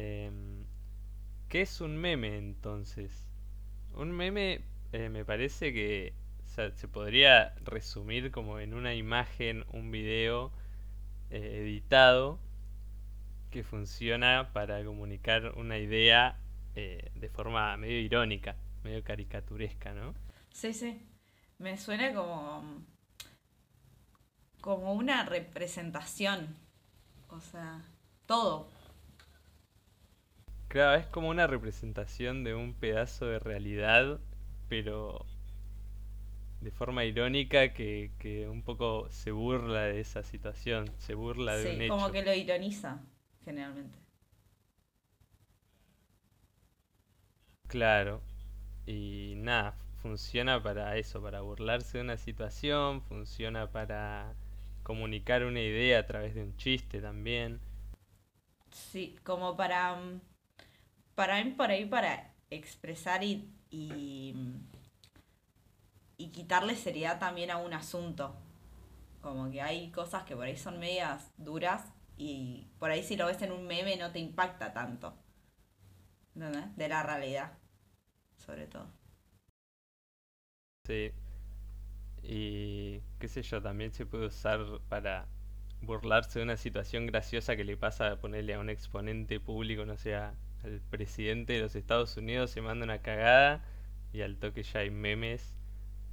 Em, ¿Qué es un meme entonces? Un meme eh, me parece que se podría resumir como en una imagen, un video eh, editado que funciona para comunicar una idea eh, de forma medio irónica, medio caricaturesca, ¿no? Sí, sí. Me suena como. como una representación. O sea, todo. Claro, es como una representación de un pedazo de realidad, pero de forma irónica que, que un poco se burla de esa situación, se burla de un Sí, hecho. como que lo ironiza, generalmente. Claro. Y nada, funciona para eso, para burlarse de una situación, funciona para comunicar una idea a través de un chiste también. Sí, como para. mm, Para mí, por ahí, para expresar y. y, quitarle seriedad también a un asunto. Como que hay cosas que por ahí son medias duras y por ahí si lo ves en un meme no te impacta tanto. ¿Entendés? De la realidad, sobre todo. Sí. Y qué sé yo, también se puede usar para burlarse de una situación graciosa que le pasa a ponerle a un exponente público, no sé, a- al presidente de los Estados Unidos se manda una cagada y al toque ya hay memes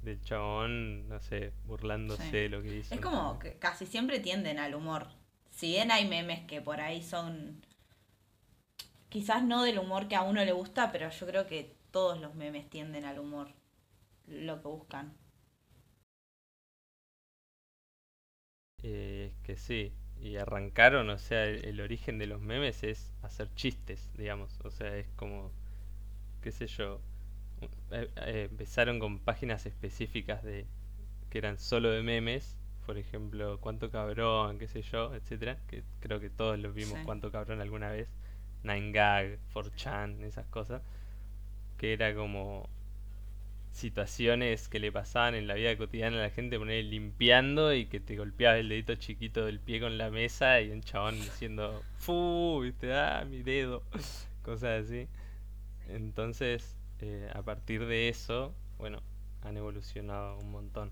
del chabón, no sé, burlándose Sí. de lo que hizo. Es como que casi siempre tienden al humor. Si bien hay memes que por ahí son quizás no del humor que a uno le gusta, pero yo creo que todos los memes tienden al humor, lo que buscan. Eh, es que sí, y arrancaron, o sea, el, el origen de los memes es hacer chistes, digamos, o sea, es como, qué sé yo, eh, eh, empezaron con páginas específicas de que eran solo de memes, por ejemplo, cuánto cabrón, qué sé yo, etcétera, que creo que todos los vimos Sí. cuánto cabrón alguna vez, 9gag, 4chan, esas cosas, que era como situaciones que le pasaban en la vida cotidiana a la gente, poner limpiando y que te golpeaba el dedito chiquito del pie con la mesa y un chabón diciendo, ¡Fu! ¿Viste? ¡Ah, mi dedo! Cosas así. Entonces, eh, a partir de eso, bueno, han evolucionado un montón.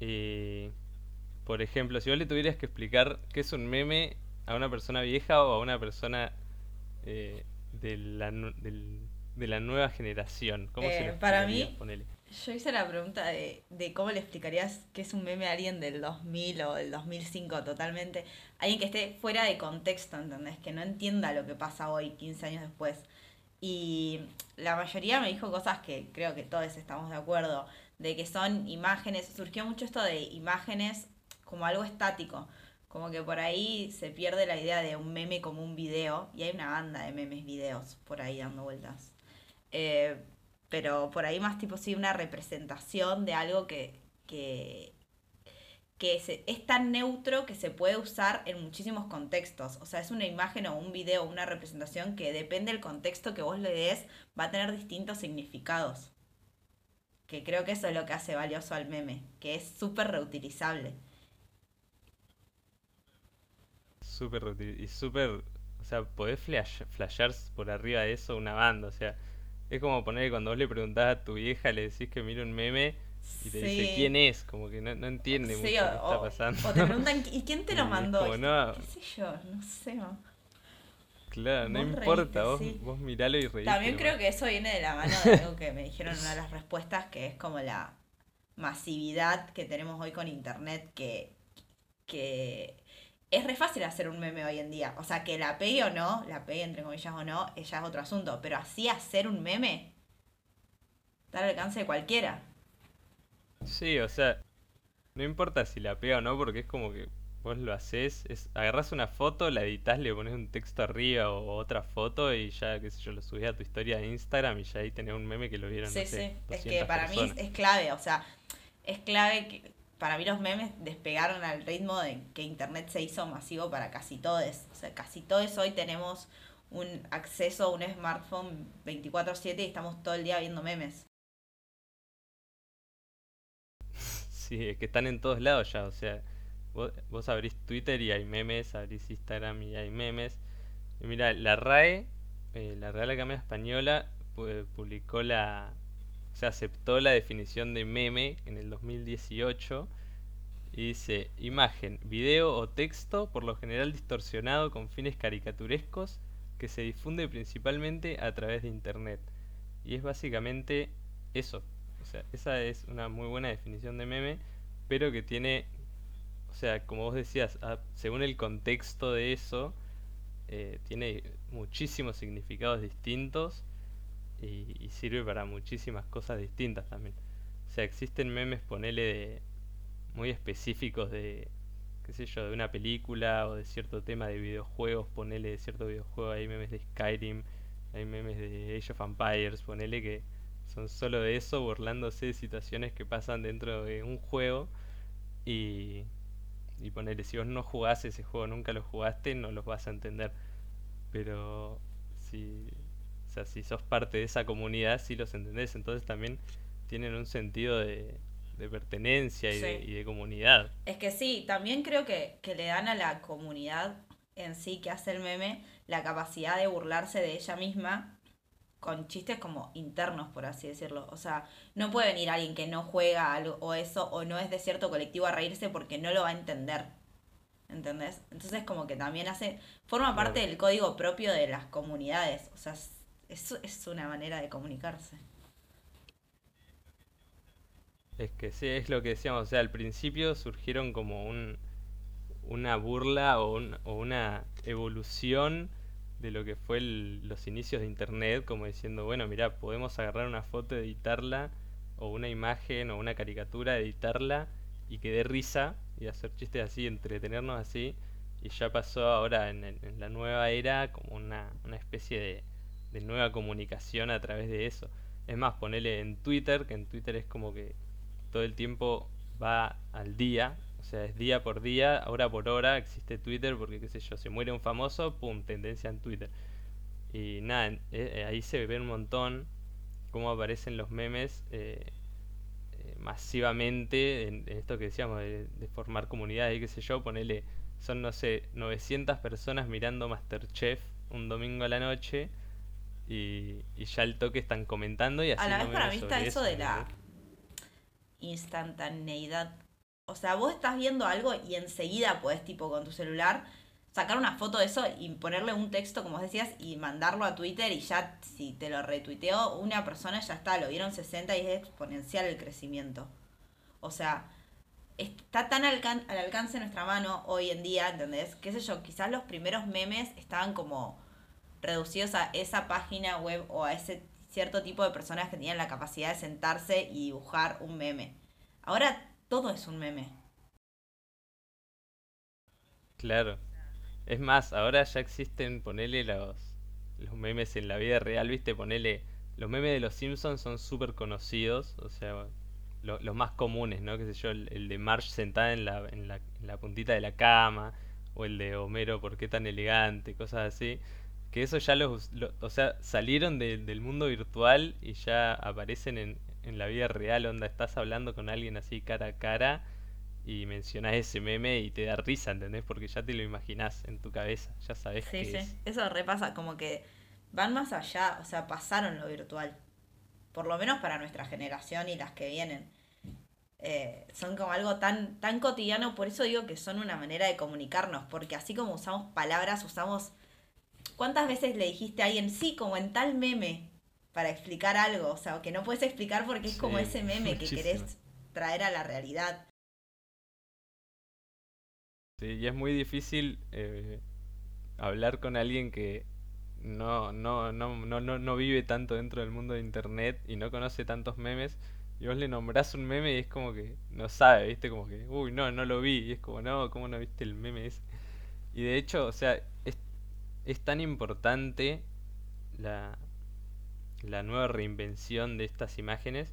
Y, por ejemplo, si vos le tuvieras que explicar qué es un meme a una persona vieja o a una persona eh, de la, del- de la nueva generación, ¿cómo se Eh, para explicarías? mí, Ponele. yo hice la pregunta de, de cómo le explicarías que es un meme a alguien del 2000 o del 2005 totalmente. Alguien que esté fuera de contexto, ¿entendés? Que no entienda lo que pasa hoy, 15 años después. Y la mayoría me dijo cosas que creo que todos estamos de acuerdo, de que son imágenes, surgió mucho esto de imágenes como algo estático, como que por ahí se pierde la idea de un meme como un video, y hay una banda de memes videos por ahí dando vueltas. Eh, pero por ahí más tipo sí una representación de algo que, que, que es tan neutro que se puede usar en muchísimos contextos. O sea, es una imagen o un video o una representación que depende del contexto que vos le des, va a tener distintos significados. Que creo que eso es lo que hace valioso al meme, que es súper reutilizable. Súper útil y súper, o sea, podés flash, flashear por arriba de eso una banda, o sea, es como poner que cuando vos le preguntás a tu vieja, le decís que mira un meme y te dice quién es, como que no, no entiende sí, mucho qué está pasando. o te preguntan, ¿y quién te lo mandó? como, no, ¿Qué sé yo? No sé. claro, no importa, vos, sí. vos miralo y reíste También creo que eso viene de la mano de algo que me dijeron en una de las respuestas, que es como la masividad que tenemos hoy con internet, que, que es re fácil hacer un meme hoy en día. O sea, que la pegue o no, la pegue entre comillas o no, ella es otro asunto. Pero así hacer un meme está al alcance de cualquiera. Sí, o sea, no importa si la pega o no, porque es como que vos lo haces, es, agarrás una foto, la editas, le pones un texto arriba o otra foto y ya, qué sé yo, lo subís a tu historia de Instagram y ya ahí tenés un meme que lo vieron, no Sí, sé, sí. Es que 200 para mí es clave, o sea, es clave que para mí los memes despegaron al ritmo de que internet se hizo masivo para casi todos. O sea, casi todos hoy tenemos un acceso a un smartphone 24/7 y estamos todo el día viendo memes. Sí, es que están en todos lados ya, o sea, vos, vos abrís Twitter y hay memes, abrís Instagram y hay memes, mira, la RAE, eh, la Real Academia Española, pu- publicó la, se aceptó la definición de meme en el 2018 y dice, imagen, video o texto, por lo general distorsionado con fines caricaturescos, que se difunde principalmente a través de Internet. Y es básicamente eso. O sea, esa es una muy buena definición de meme, pero que tiene, o sea, como vos decías, según el contexto de eso, eh, tiene muchísimos significados distintos y, y sirve para muchísimas cosas distintas también. O sea, existen memes, ponele, de, muy específicos de, qué sé yo, de una película o de cierto tema de videojuegos, ponele de cierto videojuego, hay memes de Skyrim, hay memes de Age of Empires, ponele que son solo de eso, burlándose de situaciones que pasan dentro de un juego y, y ponele, si vos no jugás ese juego, nunca lo jugaste, no los vas a entender. Pero si, sea, si sos parte de esa comunidad, sí los entendés, entonces también tienen un sentido de, de pertenencia y de, Sí. y de comunidad. Es que sí, también creo que, que le dan a la comunidad en sí que hace el meme la capacidad de burlarse de ella misma con chistes como internos, por así decirlo. O sea, no puede venir alguien que no juega algo o eso o no es de cierto colectivo a reírse porque no lo va a entender. ¿Entendés? Entonces como que también hace, forma parte del código propio de las comunidades. O sea, es, es una manera de comunicarse. Es que sí, es lo que decíamos, o sea, al principio surgieron como un, una burla o, un- o una evolución de lo que fue el- los inicios de Internet, como diciendo, bueno, mira, podemos agarrar una foto, editarla, o una imagen o una caricatura, editarla y que dé risa y hacer chistes así, entretenernos así, y ya pasó ahora en, en la nueva era como una, una especie de, de nueva comunicación a través de eso. Es más, ponele en Twitter, que en Twitter es como que todo el tiempo va al día, o sea, es día por día, hora por hora, existe Twitter porque, qué sé yo, se muere un famoso, pum, tendencia en Twitter. Y nada, eh, eh, ahí se ve un montón cómo aparecen los memes eh, masivamente en, en esto que decíamos de, de formar comunidades y qué sé yo, ponele, son, no sé, 900 personas mirando Masterchef un domingo a la noche y, y ya al toque están comentando y A la vez para mí está eso eso, de la instantaneidad. O sea, vos estás viendo algo y enseguida podés, tipo, con tu celular, sacar una foto de eso y ponerle un texto, como decías, y mandarlo a Twitter y ya, si te lo retuiteó una persona, ya está, lo vieron 60 y es exponencial el crecimiento. O sea, está tan alcan- al alcance de nuestra mano hoy en día, ¿entendés? Qué sé yo, quizás los primeros memes estaban como reducidos a esa página web o a ese cierto tipo de personas que tenían la capacidad de sentarse y dibujar un meme. Ahora todo es un meme. Claro. Es más, ahora ya existen, ponele los, los memes en la vida real, ¿viste? Ponele, los memes de los Simpsons son súper conocidos, o sea, lo- los más comunes, ¿no? Qué sé yo, el, el de Marge sentada en la, en la puntita de la cama, o el de Homero, ¿por qué tan elegante? Cosas así. Que eso ya los, lo- o sea, salieron de- del mundo virtual y ya aparecen en, en la vida real, onda, estás hablando con alguien así cara a cara y mencionás ese meme y te da risa, ¿entendés? Porque ya te lo imaginás en tu cabeza, ya sabés Sí, qué sí. es. Eso repasa, como que van más allá, o sea, pasaron lo virtual. Por lo menos para nuestra generación y las que vienen. Eh, son como algo tan, tan cotidiano, por eso digo que son una manera de comunicarnos, porque así como usamos palabras, usamos... ¿Cuántas veces le dijiste a alguien, sí, como en tal meme, para explicar algo? O sea, que no puedes explicar porque es como ese meme que querés traer a la realidad. Sí, y es muy difícil eh, hablar con alguien que no, no, no, no, no, no vive tanto dentro del mundo de internet y no conoce tantos memes. Y vos le nombrás un meme y es como que no sabe, ¿viste? Como que, uy, no, no lo vi. Y es como, no, ¿cómo no viste el meme ese? Y de hecho, o sea, es, tan importante la, la nueva reinvención de estas imágenes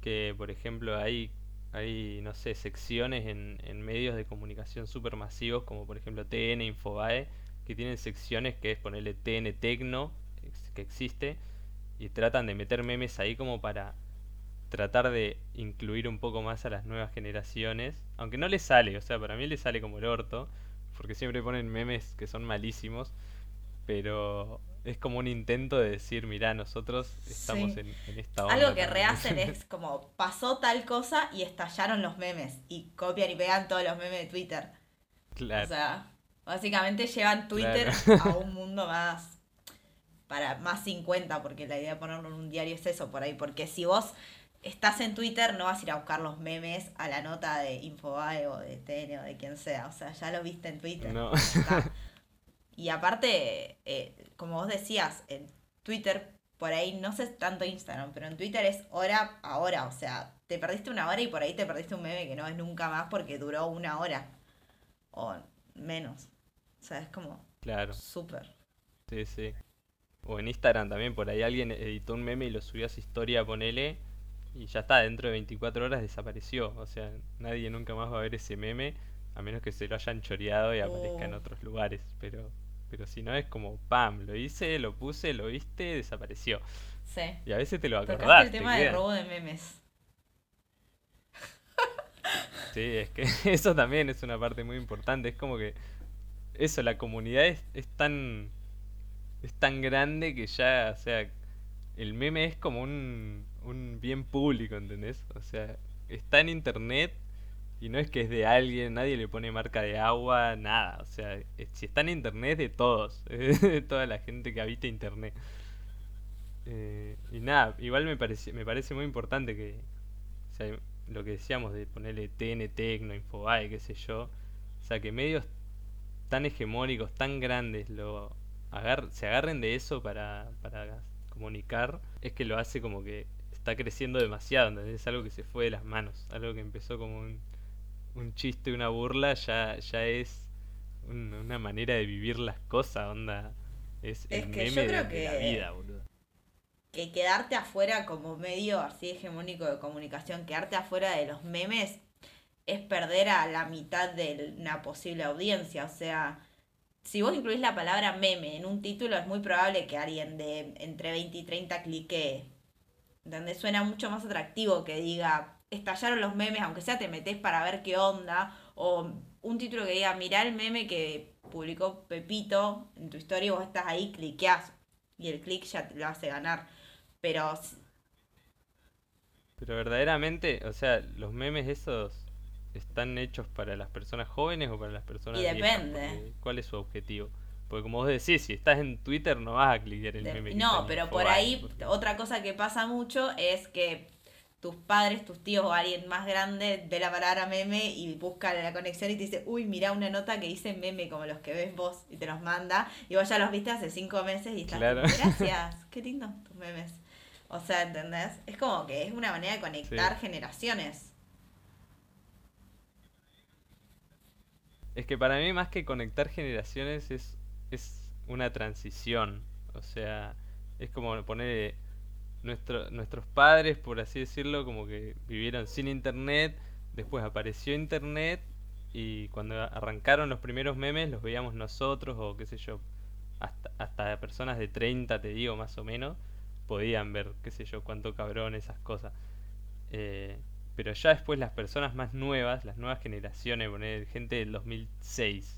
que, por ejemplo, hay, hay no sé, secciones en, medios de comunicación supermasivos, como por ejemplo TN, Infobae, que tienen secciones que es ponerle TN Tecno, que existe, y tratan de meter memes ahí como para tratar de incluir un poco más a las nuevas generaciones, aunque no les sale, o sea, para mí les sale como el orto, porque siempre ponen memes que son malísimos, pero es como un intento de decir, mirá, nosotros estamos Sí. en, en esta onda. Algo que también". rehacen es como pasó tal cosa y estallaron los memes y copian y pegan todos los memes de Twitter. Claro, O sea, básicamente llevan Twitter a un mundo más para más 50, porque la idea de ponerlo en un diario es eso por ahí, porque si vos estás en Twitter no vas a ir a buscar los memes a la nota de Infobae o de TN o de quien sea, o sea, ya lo viste en Twitter. no. Y aparte, eh, como vos decías, en Twitter, por ahí, no sé tanto Instagram, pero en Twitter es hora a hora, o sea, te perdiste una hora y por ahí te perdiste un meme que no ves nunca más porque duró una hora o menos. O sea, es como claro, súper. sí, sí. O en Instagram también, por ahí alguien editó un meme y lo subió a su historia, ponele, y ya está, dentro de 24 horas desapareció. O sea, nadie nunca más va a ver ese meme, a menos que se lo hayan choreado y aparezca en Oh. otros lugares. Pero, pero si no es como, pam, lo hice, lo puse, lo viste, desapareció. Sí. Y a veces te lo Tocaste acordás. el te tema de queda. robo de memes. Sí, es que eso también es una parte muy importante. Es como que eso, la comunidad es, es tan es tan grande que ya, o sea, el meme es como un, un bien público, ¿entendés? O sea, está en internet y no es que es de alguien, nadie le pone marca de agua, nada. O sea, si está en internet de todos, de toda la gente que habita internet. Eh, y nada, igual me parece, me parece muy importante que, lo que decíamos de ponerle TN Tecno, Infobae, qué sé yo, o sea, que medios tan hegemónicos, tan grandes, lo agar- se agarren de eso para, para comunicar, es que lo hace como que está creciendo demasiado, ¿entendés? Es algo que se fue de las manos, algo que empezó como un, un chiste, una burla, ya, ya es un- una manera de vivir las cosas, onda. Es Es el que yo meme de, creo de la vida, boludo. que quedarte afuera como medio así hegemónico de comunicación, quedarte afuera de los memes es perder a la mitad de una posible audiencia. O sea, si vos incluís la palabra meme en un título, es muy probable que alguien de entre 20 y 30 clique. Donde suena mucho más atractivo que diga, estallaron los memes, aunque sea te metes para ver qué onda. O un título que diga, mirá el meme que publicó Pepito en tu historia y vos estás ahí, cliqueás. Y el clic ya te lo hace ganar. Pero Pero verdaderamente, o sea, los memes esos están hechos para las personas jóvenes o para las personas Y depende. ¿Cuál es su objetivo? Porque como vos decís, si estás en Twitter no vas a clicar el meme. no, pero por ahí porque- otra cosa que pasa mucho es que tus padres, tus tíos o alguien más grande ve la palabra meme y busca la conexión y te dice, uy, mira una nota que dice meme como los que ves vos y te los manda y vos ya los viste hace cinco meses y estás Claro. gracias, qué lindo tus memes. O sea, ¿entendés? Es como que es una manera de conectar Sí. generaciones. Es que para mí más que conectar generaciones es, es una transición. O sea, es como poner nuestro, nuestros padres, por así decirlo, como que vivieron sin internet, después apareció internet y cuando arrancaron los primeros memes los veíamos nosotros o qué sé yo, hasta, hasta personas de 30, te digo, más o menos, podían ver, qué sé yo, cuánto cabrón, esas cosas. Eh, pero ya después las personas más nuevas, las nuevas generaciones, poner gente del 2006, o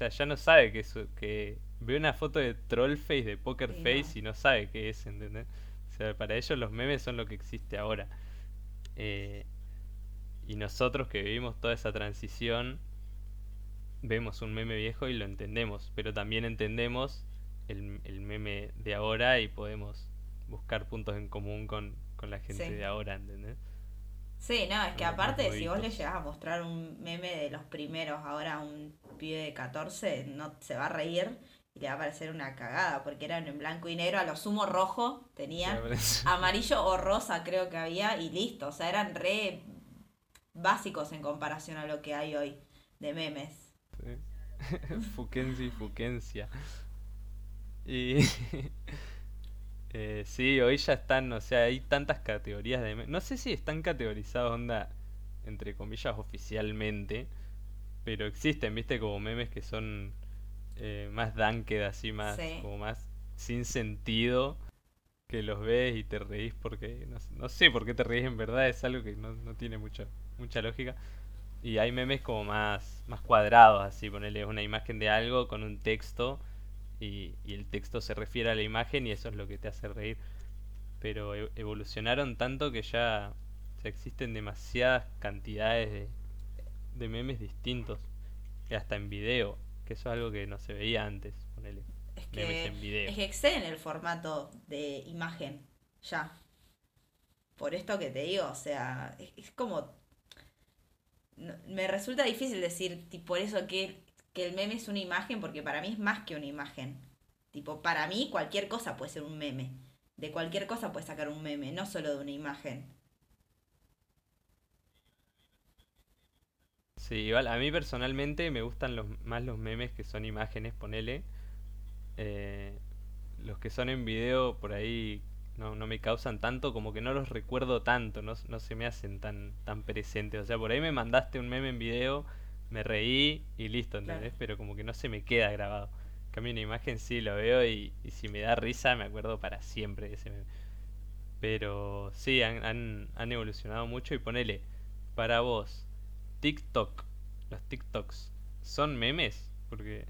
sea, ya no sabe que eso, que ve una foto de Trollface, de Poker Face no. y no sabe qué es, ¿entendés? O sea, para ellos los memes son lo que existe ahora. Eh, y nosotros que vivimos toda esa transición, vemos un meme viejo y lo entendemos, pero también entendemos el, el meme de ahora y podemos buscar puntos en común con, con la gente Sí. de ahora, ¿entendés? Sí, no, es que aparte, si vos le llegás a mostrar un meme de los primeros ahora a un pibe de 14, no se va a reír y le va a parecer una cagada, porque eran en blanco y negro, a lo sumo rojo tenían, amarillo o rosa creo que había, y listo, o sea, eran re básicos en comparación a lo que hay hoy de memes. Sí. Fuquensi y Fuquencia. Y eh, sí, hoy ya están, o sea, hay tantas categorías de. No sé si están categorizados, onda, entre comillas, oficialmente, pero existen, viste, como memes que son eh, más danked, así, más, Sí. como más sin sentido, que los ves y te reís porque, no, no sé por qué te reís en verdad, es algo que no, no tiene mucha, mucha lógica. Y hay memes como más, más cuadrados, así, ponerle una imagen de algo con un texto y, y el texto se refiere a la imagen y eso es lo que te hace reír. Pero e- evolucionaron tanto que ya, ya existen demasiadas cantidades de, de memes distintos. Y hasta en video, que eso es algo que no se veía antes, ponele. Es Memes que, en video. es que exceden el formato de imagen, ya. Por esto que te digo, o sea, es, es como... me resulta difícil decir, por eso que, que el meme es una imagen, porque para mí es más que una imagen. Tipo, para mí cualquier cosa puede ser un meme. De cualquier cosa puedes sacar un meme, no solo de una imagen. Sí, igual a mí personalmente me gustan los, más los memes que son imágenes, ponele. Eh, los que son en video por ahí no, no me causan tanto, como que no los recuerdo tanto, no, no se me hacen tan, tan presentes. O sea, por ahí me mandaste un meme en video, me reí y listo, Claro. ¿entendés? Pero como que no se me queda grabado. En cambio, una imagen sí lo veo y, y si me da risa me acuerdo para siempre de ese meme. Pero sí, han, han, han evolucionado mucho y ponele, para vos, TikTok, los TikToks, ¿son memes? Porque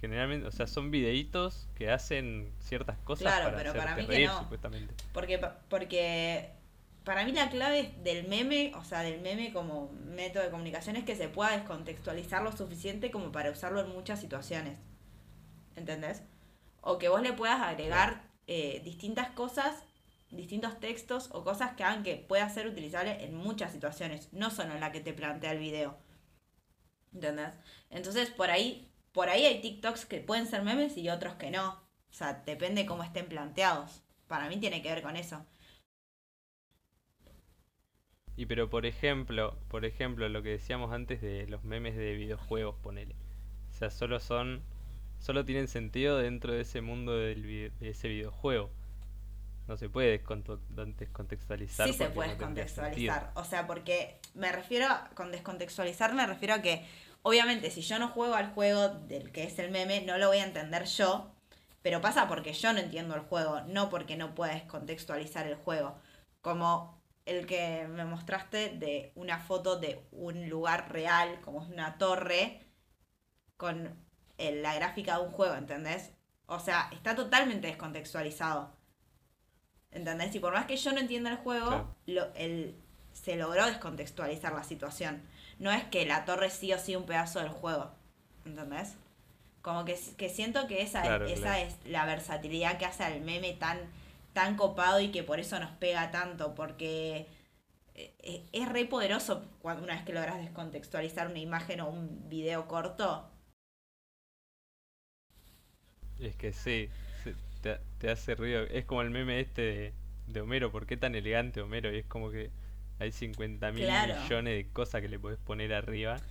generalmente, o sea, son videitos que hacen ciertas cosas Claro, para pero para mí que reír, no. supuestamente. Porque, porque para mí la clave del meme, o sea, del meme como método de comunicación es que se pueda descontextualizar lo suficiente como para usarlo en muchas situaciones. ¿Entendés? O que vos le puedas agregar eh, distintas cosas, distintos textos o cosas que hagan que pueda ser utilizable en muchas situaciones, no solo en la que te plantea el video. ¿Entendés? Entonces, por ahí, por ahí hay TikToks que pueden ser memes y otros que no. O sea, depende cómo estén planteados. Para mí tiene que ver con eso. Y pero por ejemplo, por ejemplo, lo que decíamos antes de los memes de videojuegos, ponele. O sea, solo son, solo tienen sentido dentro de ese mundo del de ese videojuego. No se puede descontextualizar Sí se puede no descontextualizar. O sea, porque me refiero, a- con descontextualizar me refiero a que, obviamente, si yo no juego al juego del que es el meme, no lo voy a entender yo. Pero pasa porque yo no entiendo el juego, no porque no pueda descontextualizar el juego. Como el que me mostraste de una foto de un lugar real, como es una torre, con el- la gráfica de un juego, ¿entendés? O sea, está totalmente descontextualizado. ¿Entendés? Y por más que yo no entienda el juego, Claro. lo, el, se logró descontextualizar la situación. No es que la torre sí o sí un pedazo del juego. ¿Entendés? Como que, que siento que esa, Claro, esa claro. es la versatilidad que hace al meme tan, tan copado y que por eso nos pega tanto. Porque eh, eh, es re poderoso cuando una vez que logras descontextualizar una imagen o un video corto. Es que sí, te, te hace ruido. Es como el meme este de, de Homero, ¿por qué tan elegante Homero? Y es como que hay 50 mil Claro. millones de cosas que le podés poner arriba.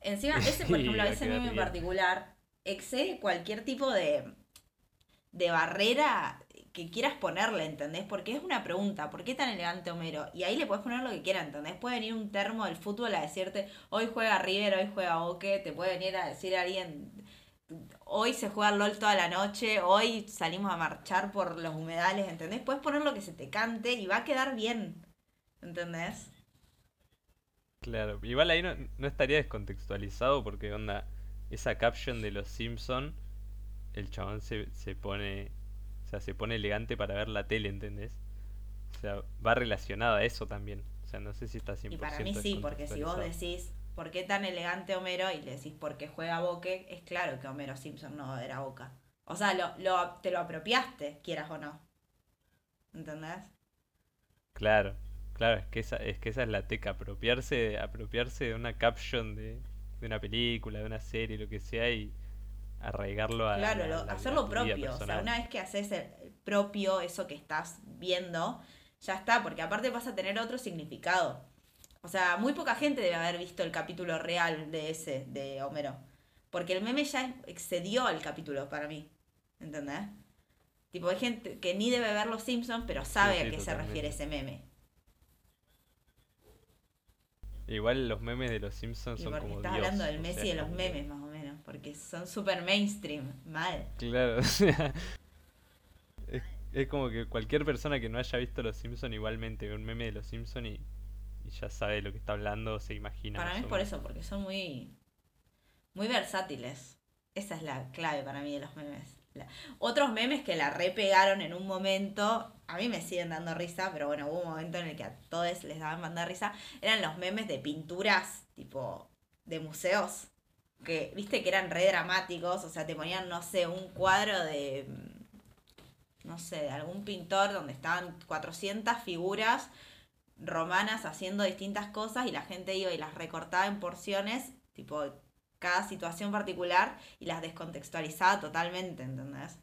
Encima, ese, por ejemplo, ese meme en particular excede cualquier tipo de, de barrera que quieras ponerle, ¿entendés? Porque es una pregunta, ¿por qué tan elegante Homero? Y ahí le puedes poner lo que quieras, ¿entendés? Puede venir un termo del fútbol a decirte, hoy juega River, hoy juega Boque, te puede venir a decir alguien, hoy se juega LOL toda la noche, hoy salimos a marchar por los humedales, ¿entendés? Puedes poner lo que se te cante y va a quedar bien, ¿entendés? Claro, igual ahí no, no estaría descontextualizado porque onda, esa caption de los Simpson, el chabón se, se pone, sea, se pone elegante para ver la tele, ¿entendés? O sea, va relacionado a eso también. O sea, no sé si está 100% Y para mí sí, porque si vos decís, ¿por qué tan elegante Homero? Y le decís, porque juega Boque, es claro que Homero Simpson no era Boca. O sea, lo, lo, te lo apropiaste, quieras o no. ¿Entendés? Claro, claro, es que esa, es que esa es la teca, apropiarse, apropiarse de una caption de, de una película, de una serie, lo que sea, y arraigarlo a, Claro, la- la- hacerlo propio. O sea, una vez que haces el propio, eso que estás viendo, ya está, porque aparte vas a tener otro significado. O sea, muy poca gente debe haber visto el capítulo real de ese, de Homero. Porque el meme ya excedió al capítulo para mí. ¿Entendés? Tipo, hay gente que ni debe ver Los Simpsons, pero sabe sí, a qué se refiere ese meme. Igual los memes de los Simpsons Y son porque como estás Dios, hablando del Messi sea, de los memes, más o menos. Porque son súper mainstream. Mal. Claro, o sea, es, es como que cualquier persona que no haya visto los Simpsons igualmente ve un meme de los Simpsons y, y ya sabe de lo que está hablando, se imagina. Para mí es por eso, porque son muy, muy versátiles. Esa es la clave para mí de los memes. Otros memes que la repegaron en un momento, a mí me siguen dando risa, pero bueno, hubo un momento en el que a todos les daban mandar risa, eran los memes de pinturas, tipo, de museos, que, viste, que eran re dramáticos, o sea, te ponían, no sé, un cuadro de, no sé, de algún pintor donde estaban 400 figuras romanas haciendo distintas cosas y la gente iba y las recortaba en porciones, tipo cada situación particular y las descontextualizaba totalmente, ¿entendés?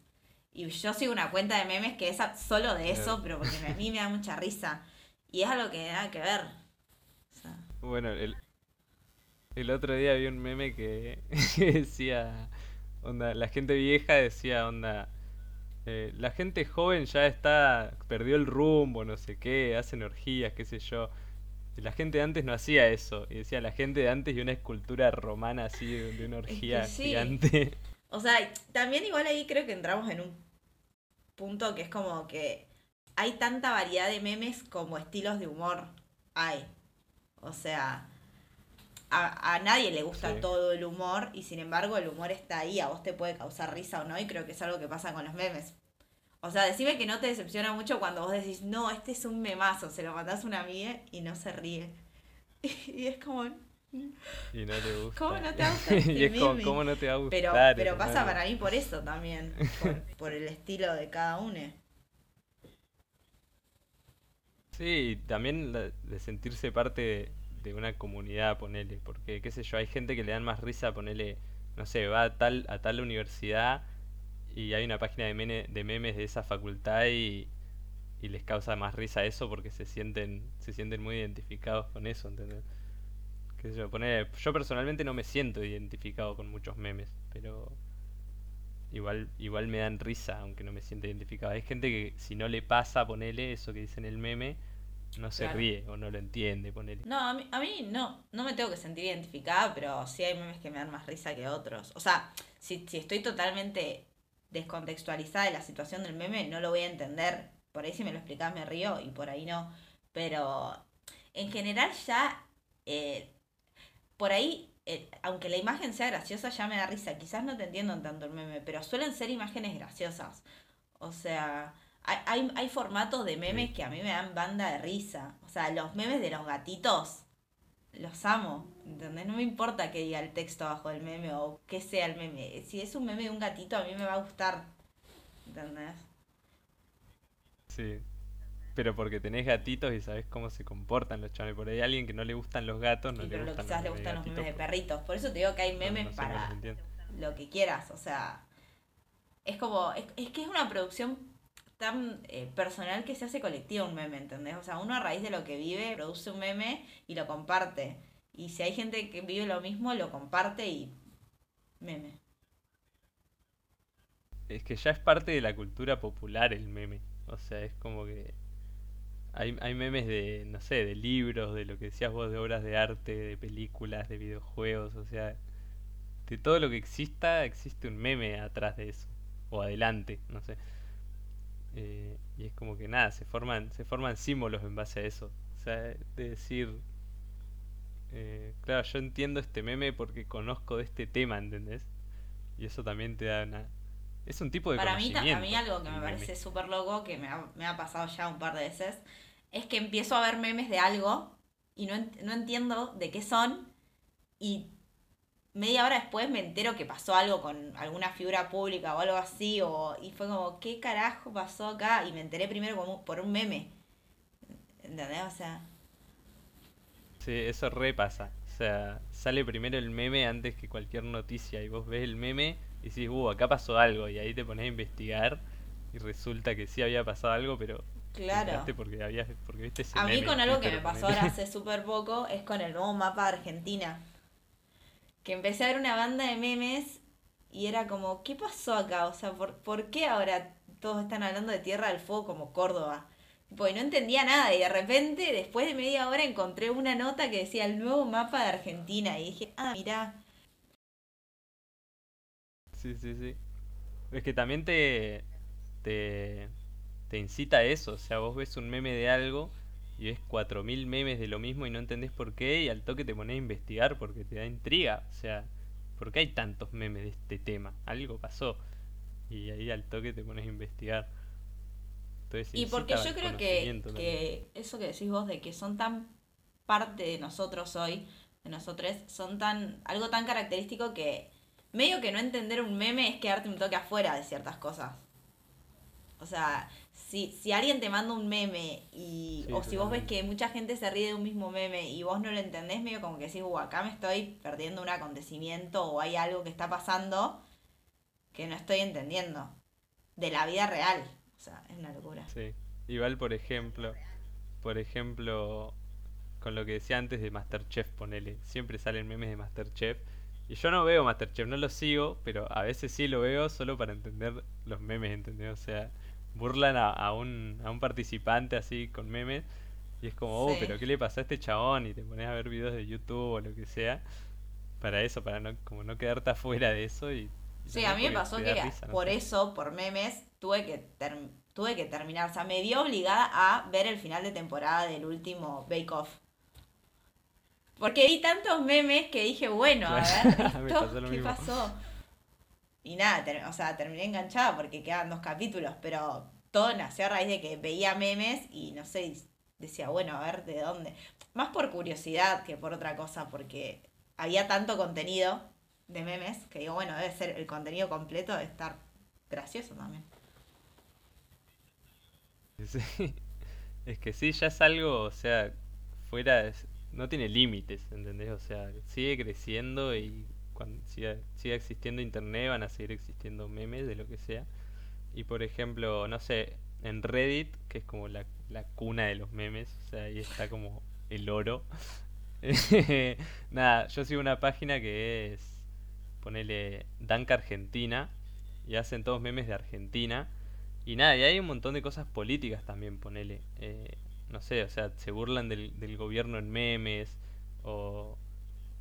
Y yo sigo una cuenta de memes que es solo de eso, pero porque a mí me da mucha risa. Y es algo que nada que ver. Bueno, el, el otro día vi un meme que, decía, onda, la gente vieja decía, onda, eh, la gente joven ya está, perdió el rumbo, no sé qué, hacen orgías, qué sé yo. La gente de antes no hacía eso. Y decía, la gente de antes y una escultura romana así de, una orgía gigante. O sea, también igual ahí creo que entramos en un punto que es como que hay tanta variedad de memes como estilos de humor hay. O sea, a, nadie le gusta todo el humor y sin embargo el humor está ahí, a vos te puede causar risa o no y creo que es algo que pasa con los memes. O sea, decime que no te decepciona mucho cuando vos decís, no, este es un memazo, se lo mandás a una amiga y no se ríe. Y es como... Y no te gusta. ¿Cómo no te gusta? Este y es como, ¿cómo no te va a gustar? Pero, pero pasa para mí por eso también, por, el estilo de cada uno. Sí, también de sentirse parte de, una comunidad, ponele, porque qué sé yo, hay gente que le dan más risa, ponele, no sé, va a tal, a tal universidad y hay una página de, de memes de esa facultad y, les causa más risa eso porque se sienten se sienten muy identificados con eso, ¿entendés? yo, yo personalmente no me siento identificado con muchos memes, pero igual igual me dan risa aunque no me sienta identificado. Hay gente que si no le pasa, ponele eso que dice en el meme, no se ríe o no lo entiende, ponele. No, a mí, a mí no, no me tengo que sentir identificada, pero sí hay memes que me dan más risa que otros. O sea, si, si estoy totalmente descontextualizada de la situación del meme, no lo voy a entender. Por ahí si me lo explicás me río y por ahí no. Pero en general ya, eh, por ahí, eh, aunque la imagen sea graciosa, ya me da risa. Quizás no te entiendo tanto el meme, pero suelen ser imágenes graciosas. O sea, hay, hay formatos de memes que a mí me dan banda de risa. O sea, los memes de los gatitos los amo, ¿entendés? No me importa que diga el texto abajo del meme o que sea el meme. Si es un meme de un gatito, a mí me va a gustar, ¿entendés? Sí. Pero porque tenés gatitos y sabés cómo se comportan los chavales. Por ahí hay alguien que no le gustan los gatos, no le pero gustan quizás le gustan los memes de perritos. Por eso te digo que hay memes para lo que quieras. O sea, es como, es, es que es una producción tan eh, personal que se hace colectivo un meme, ¿entendés? O sea, uno a raíz de lo que vive produce un meme y lo comparte. Y si hay gente que vive lo mismo, lo comparte y meme. Es que ya es parte de la cultura popular el meme. O sea, es como que hay, hay memes de, no sé, de libros, de lo que decías vos, de obras de arte, de películas, de videojuegos, o sea, de todo lo que exista, existe un meme atrás de eso. O adelante, no sé. Eh, y es como que nada, se forman, se forman símbolos en base a eso. O sea, de decir, eh, claro, yo entiendo este meme porque conozco de este tema, ¿entendés? Y eso también te da una... Es un tipo de Para mí, a mí algo que me parece súper loco, que me ha, me ha, pasado ya un par de veces, es que empiezo a ver memes de algo y no, no entiendo de qué son y media hora después me entero que pasó algo con alguna figura pública o algo así, o, y fue como, ¿qué carajo pasó acá? Y me enteré primero como por un meme. ¿Entendés? O sea... Sí, eso repasa. O sea, sale primero el meme antes que cualquier noticia y vos ves el meme y decís, uh, acá pasó algo y ahí te pones a investigar y resulta que sí había pasado algo, pero... Claro. Porque, había, porque viste a mí con algo que me pasó ahora hace súper poco es con el nuevo mapa de Argentina que empecé a ver una banda de memes y era como, ¿qué pasó acá? O sea, ¿por, ¿por qué ahora todos están hablando de Tierra del Fuego como Córdoba? Pues no entendía nada y de repente, después de media hora, encontré una nota que decía el nuevo mapa de Argentina y dije, ah, mirá. Sí, sí, sí. Es que también te, te, te incita a eso, o sea, vos ves un meme de algo y ves 4.000 memes de lo mismo y no entendés por qué y al toque te pones a investigar porque te da intriga. O sea, ¿por qué hay tantos memes de este tema? Algo pasó. y ahí al toque te pones a investigar. Entonces, y porque yo creo que, que eso que decís vos de que son tan parte de nosotros hoy, de nosotros, son tan algo tan característico que medio que no entender un meme es quedarte un toque afuera de ciertas cosas. O sea, si, si alguien te manda un meme y o si vos ves que mucha gente se ríe de un mismo meme y vos no lo entendés, medio como que decís, uh, acá me estoy perdiendo un acontecimiento o hay algo que está pasando que no estoy entendiendo de la vida real. O sea, es una locura. Sí. Igual, por ejemplo, por ejemplo, con lo que decía antes de Masterchef, ponele. Siempre salen memes de Masterchef. Y yo no veo Masterchef, no lo sigo, pero a veces sí lo veo solo para entender los memes, ¿entendés? O sea, burlan a, un, a un participante así con memes. Y es como, oh, pero ¿qué le pasó a este chabón? Y te pones a ver videos de YouTube o lo que sea. Para eso, para no, como no quedarte afuera de eso. Y, sí, a mí me pasó que por eso, por memes, tuve que, tuve que terminar. O sea, me dio obligada a ver el final de temporada del último Bake Off. Porque vi tantos memes que dije, bueno, a ver, ¿qué pasó? Y nada, o sea, terminé enganchada porque quedan dos capítulos, pero todo nació a raíz de que veía memes y no sé, decía, bueno, a ver de dónde. Más por curiosidad que por otra cosa, porque había tanto contenido de memes que digo, bueno, debe ser el contenido completo de estar gracioso también. Sí. Es que sí, ya es algo, o sea, fuera, no tiene límites, ¿entendés? O sea, sigue creciendo y cuando siga, existiendo internet van a seguir existiendo memes de lo que sea. Y por ejemplo, no sé, en Reddit, que es como la, la cuna de los memes, o sea, ahí está como el oro. Nada, yo sigo una página que es, ponele, Dank Argentina, y hacen todos memes de Argentina. Y nada, y hay un montón de cosas políticas también, ponele. Eh, no sé, o sea, se burlan del, del gobierno en memes, o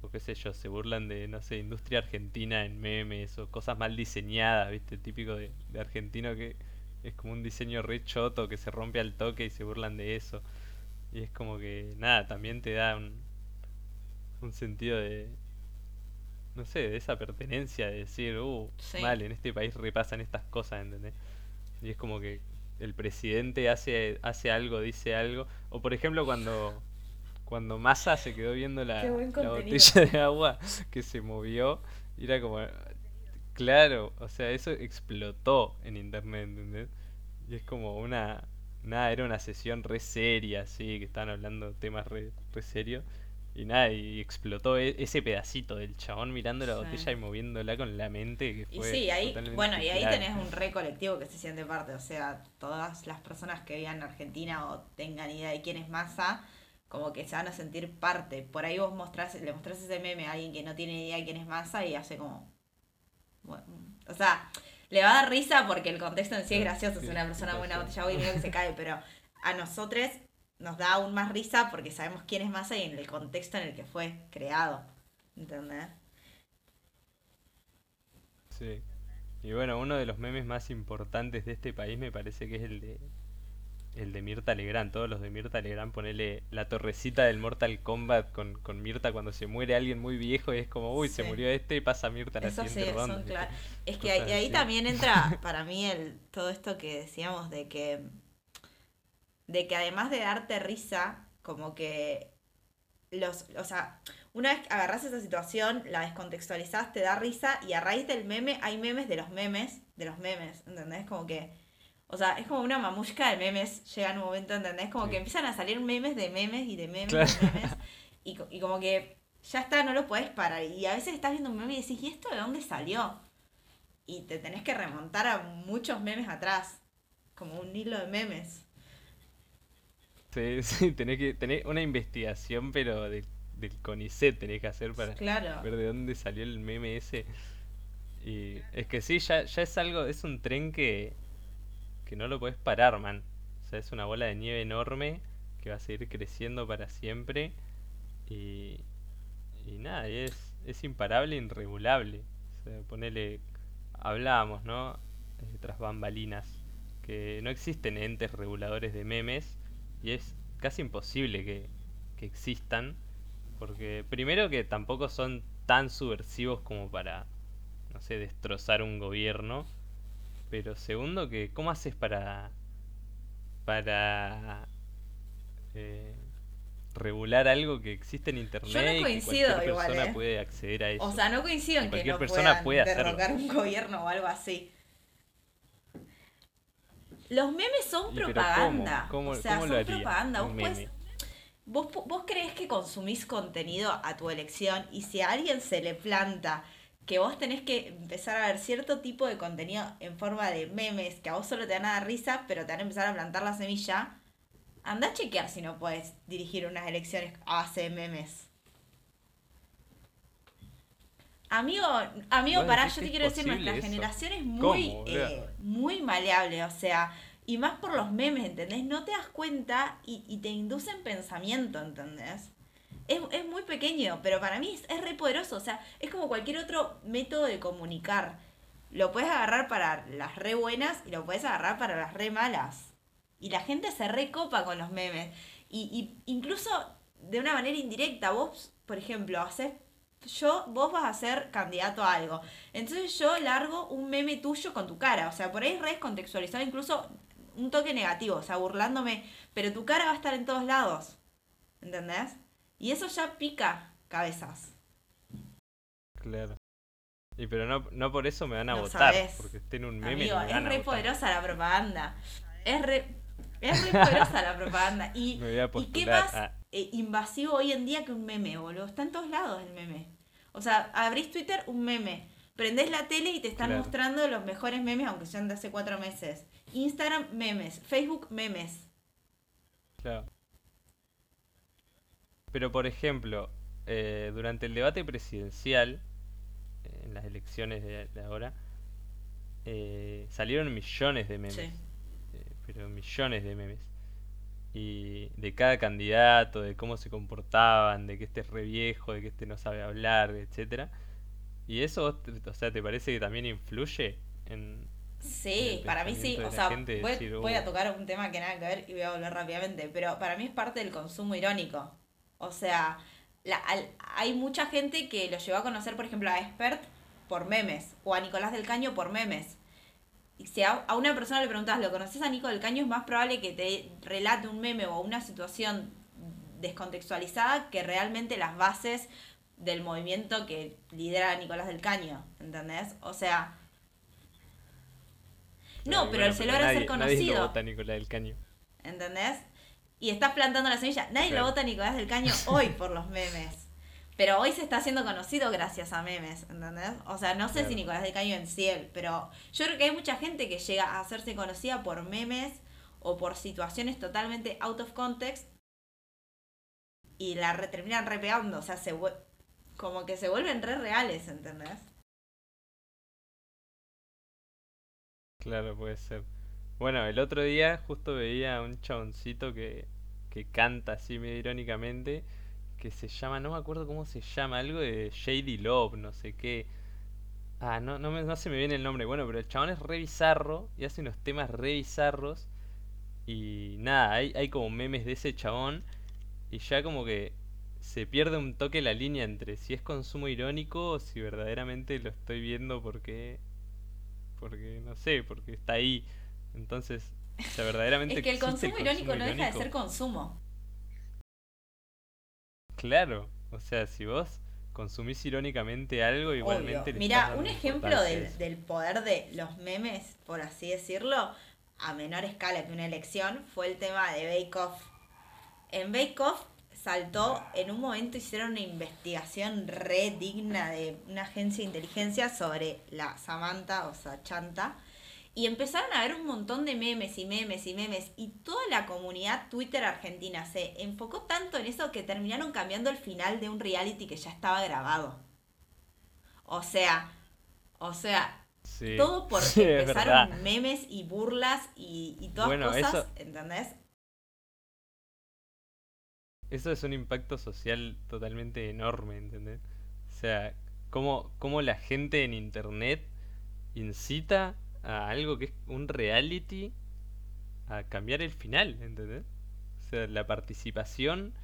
o qué sé yo, se burlan de, no sé, industria argentina en memes o cosas mal diseñadas, ¿viste? Típico de, argentino que es como un diseño re choto que se rompe al toque y se burlan de eso. Y es como que, nada, también te da un, un sentido de, no sé, de esa pertenencia, de decir, uh, mal, en este país repasan estas cosas, ¿entendés? Y es como que el presidente hace, hace algo, dice algo. O por ejemplo cuando cuando Massa se quedó viendo la, botella de agua que se movió, era como, claro, o sea, eso explotó en internet, ¿entendés? Y es como una, nada, era una sesión re seria, así, que estaban hablando temas re, re serios. Y nada, y explotó e, ese pedacito del chabón mirando la botella y moviéndola con la mente. Que fue y sí, ahí, bueno, y ahí tenés un re colectivo que se siente parte. O sea, todas las personas que vivan en Argentina o tengan idea de quién es Massa, como que se van a sentir parte. Por ahí vos mostrás, le mostrás ese meme a alguien que no tiene idea de quién es Massa y hace como. Bueno, o sea, le va a dar risa porque el contexto en sí es gracioso, es una persona buena botella y mira que se cae, pero a nosotros nos da aún más risa porque sabemos quién es Massa y en el contexto en el que fue creado. ¿Entendés? Sí. Y bueno, uno de los memes más importantes de este país me parece que es el de el de Mirta Legrand, todos los de Mirta Legrand, ponele la torrecita del Mortal Kombat con, con Mirta cuando se muere alguien muy viejo y es como, uy, se murió este y pasa Mirta la siguiente ronda. Es que ahí, ahí también entra para mí el todo esto que decíamos de que de que además de darte risa, como que los, o sea, una vez que agarras esa situación, la descontextualizás, te da risa y a raíz del meme hay memes de los memes, de los memes, ¿entendés? Como que o sea, es como una mamushka de memes. Llega un momento, ¿entendés? Como que empiezan a salir memes de memes y de memes de memes. Y, y como que ya está, no lo puedes parar. Y a veces estás viendo un meme y decís, ¿y esto de dónde salió? Y te tenés que remontar a muchos memes atrás. Como un hilo de memes. Sí, sí, tenés que tener una investigación, pero del CONICET tenés que hacer para ver de dónde salió el meme ese. Y es que sí, ya, ya es algo, es un tren que que no lo puedes parar, man. O sea, es una bola de nieve enorme que va a seguir creciendo para siempre. Y, y nada, es, es imparable e irregulable. O sea, ponele, hablábamos, ¿no? Tras bambalinas, que no existen entes reguladores de memes y es casi imposible que, que existan. Porque primero que tampoco son tan subversivos como para, no sé, destrozar un gobierno Pero segundo, que ¿cómo haces para para eh, regular algo que existe en internet Yo no y que coincido cualquier igual, persona ¿eh? puede acceder a eso? O sea, no coincido Y en que no persona puede derrocar un gobierno o algo así. Los memes son Y propaganda. ¿cómo? ¿Cómo- o sea, cómo son lo propaganda. Vos, vos, vos creés que consumís contenido a tu elección y si a alguien se le planta que vos tenés que empezar a ver cierto tipo de contenido en forma de memes que a vos solo te dan a dar risa, pero te van a empezar a plantar la semilla, anda a chequear si no puedes dirigir unas elecciones a base de memes. Amigo, amigo, ¿Vos pará, yo te quiero decir, nuestra eso? generación es ¿Cómo, muy, eh, muy maleable, o sea, y más por los memes, ¿entendés? No te das cuenta y, y te inducen pensamiento, ¿entendés? Es, es muy pequeño, pero para mí es, es re poderoso, o sea, es como cualquier otro método de comunicar. Lo puedes agarrar para las re buenas y lo puedes agarrar para las re malas. Y la gente se recopa con los memes. Y, y incluso de una manera indirecta, vos, por ejemplo, haces yo, vos vas a ser candidato a algo. Entonces yo largo un meme tuyo con tu cara. O sea, por ahí es re descontextualizado, incluso un toque negativo, o sea, burlándome. Pero tu cara va a estar en todos lados. ¿Entendés? Y eso ya pica cabezas. Claro. Y pero no, no por eso me van a No votar, porque en un meme Amigo, no me es van re poderosa la propaganda. Es re, es re poderosa la propaganda. Y, Me voy a ¿y qué más a- eh, invasivo hoy en día que un meme, boludo? Está en todos lados el meme. O sea, abrís Twitter, un meme. Prendés la tele y te están Claro. mostrando los mejores memes, aunque sean de hace cuatro meses. Instagram, memes. Facebook, memes. Claro. Pero por ejemplo, eh, durante el debate presidencial, eh, en las elecciones de, de ahora, eh, salieron millones de memes. Sí. eh, pero millones de memes. Y de cada candidato, de cómo se comportaban, de que este es re viejo, de que este no sabe hablar, etcétera. Y eso, o sea, ¿te parece que también influye en, Sí, para mí sí. O sea, voy, decir, voy a "Oh". tocar un tema que nada que ver y voy a volver rápidamente. Pero para mí es parte del consumo irónico. O sea, la- al- hay mucha gente que lo llevó a conocer, por ejemplo, a Expert por memes. O a Nicolás del Caño por memes. Y si a, a una persona le preguntas, ¿lo conoces a Nico del Caño? Es más probable que te relate un meme o una situación descontextualizada que realmente las bases del movimiento que lidera Nicolás del Caño. ¿Entendés? O sea. No, Pero pero bueno, él se logra nadie- ser nadie lo conocido. vota a Nicolás del Caño. ¿Entendés? Y estás plantando la semilla. Nadie Claro. lo vota a Nicolás del Caño hoy por los memes. Pero hoy se está haciendo conocido gracias a memes, ¿entendés? O sea, no sé Claro. si Nicolás del Caño en él, pero yo creo que hay mucha gente que llega a hacerse conocida por memes o por situaciones totalmente out of context y la re- terminan repegando, o sea, se como que se vuelven re reales, ¿entendés? Claro, puede ser. Bueno, el otro día justo veía a un chaboncito que, que canta así medio irónicamente, que se llama, no me acuerdo cómo se llama, algo de Shady Love, no sé qué. Ah, no, no, me- no se me viene el nombre. Bueno, pero el chabón es re bizarro y hace unos temas re bizarros. Y nada, hay, hay como memes de ese chabón y ya como que se pierde un toque la línea entre si es consumo irónico o si verdaderamente lo estoy viendo porque porque no sé, porque está ahí. Entonces, o sea, verdaderamente Es que el consumo irónico no deja de ser consumo. Claro, o sea, si vos consumís irónicamente algo, igualmente Mira, un ejemplo del, del poder de los memes, por así decirlo, a menor escala que una elección, fue el tema de Bake Off. En Bake Off saltó, en un momento hicieron una investigación re digna de una agencia de inteligencia sobre la Samantha, o sea, Chanta, y empezaron a ver un montón de memes y memes y memes, y toda la comunidad Twitter argentina se enfocó tanto en eso que terminaron cambiando el final de un reality que ya estaba grabado. O sea, o sea, Sí, todo por sí, es empezaron memes y burlas y, y todas Bueno, cosas, eso- ¿entendés? Eso es un impacto social totalmente enorme, ¿entendés? O sea, cómo, cómo la gente en internet incita a algo que es un reality a cambiar el final, ¿entendés? O sea, la participación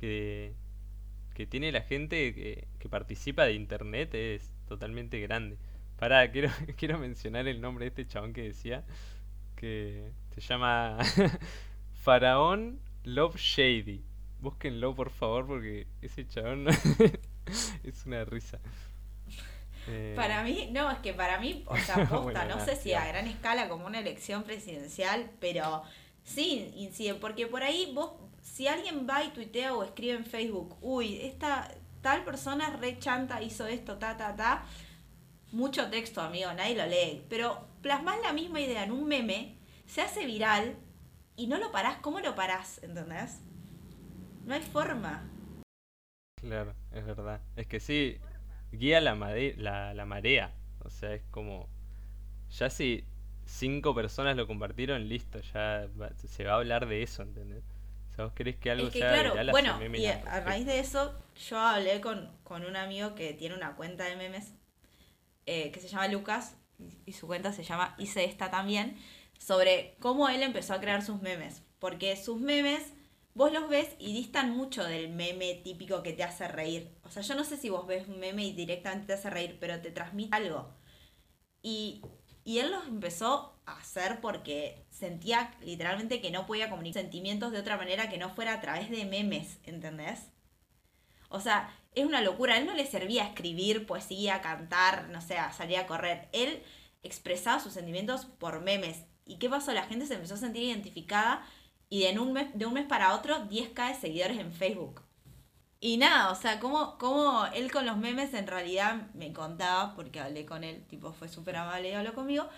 que, que tiene la gente que, que participa de internet es totalmente grande. Pará, quiero, quiero mencionar el nombre de este chabón que decía que se llama Faraón Love Shady. Búsquenlo por favor porque ese chabón es una risa. Eh, para mí, no, es que para mí, o sea, posta, no sé si a gran escala como una elección presidencial, pero sí incide, porque por ahí vos, si alguien va y tuitea o escribe en Facebook, uy, esta tal persona re chanta hizo esto, ta, ta, ta, mucho texto, amigo, nadie lo lee, pero plasmas la misma idea en un meme, se hace viral y no lo parás, ¿cómo lo parás? ¿Entendés? No hay forma. Claro, es verdad. Es que sí, guía la, la, la marea. O sea, es como. Ya si cinco personas lo compartieron, listo, ya se va a hablar de eso, ¿entendés? O sea, vos querés que algo sea claro, bueno, y a, raíz de eso, yo hablé con, con, un amigo que tiene una cuenta de memes eh, que se llama Lucas, y su cuenta se llama Hice esta también, sobre cómo él empezó a crear sus memes. Porque sus memes vos los ves y distan mucho del meme típico que te hace reír. Sea, yo no sé si vos ves un meme y directamente te hace reír, pero te transmite algo. Y, y él los empezó a hacer porque sentía literalmente que no podía comunicar sentimientos de otra manera que no fuera a través de memes, ¿entendés? O sea, es una locura. A él no le servía escribir poesía, cantar, no sé, salir a correr. Él expresaba sus sentimientos por memes. ¿Y qué pasó? La gente se empezó a sentir identificada y de, un mes, de un mes para otro 10k de seguidores en Facebook. Y nada, o sea, como, como él con los memes en realidad me contaba, porque hablé con él, tipo fue súper amable y habló conmigo,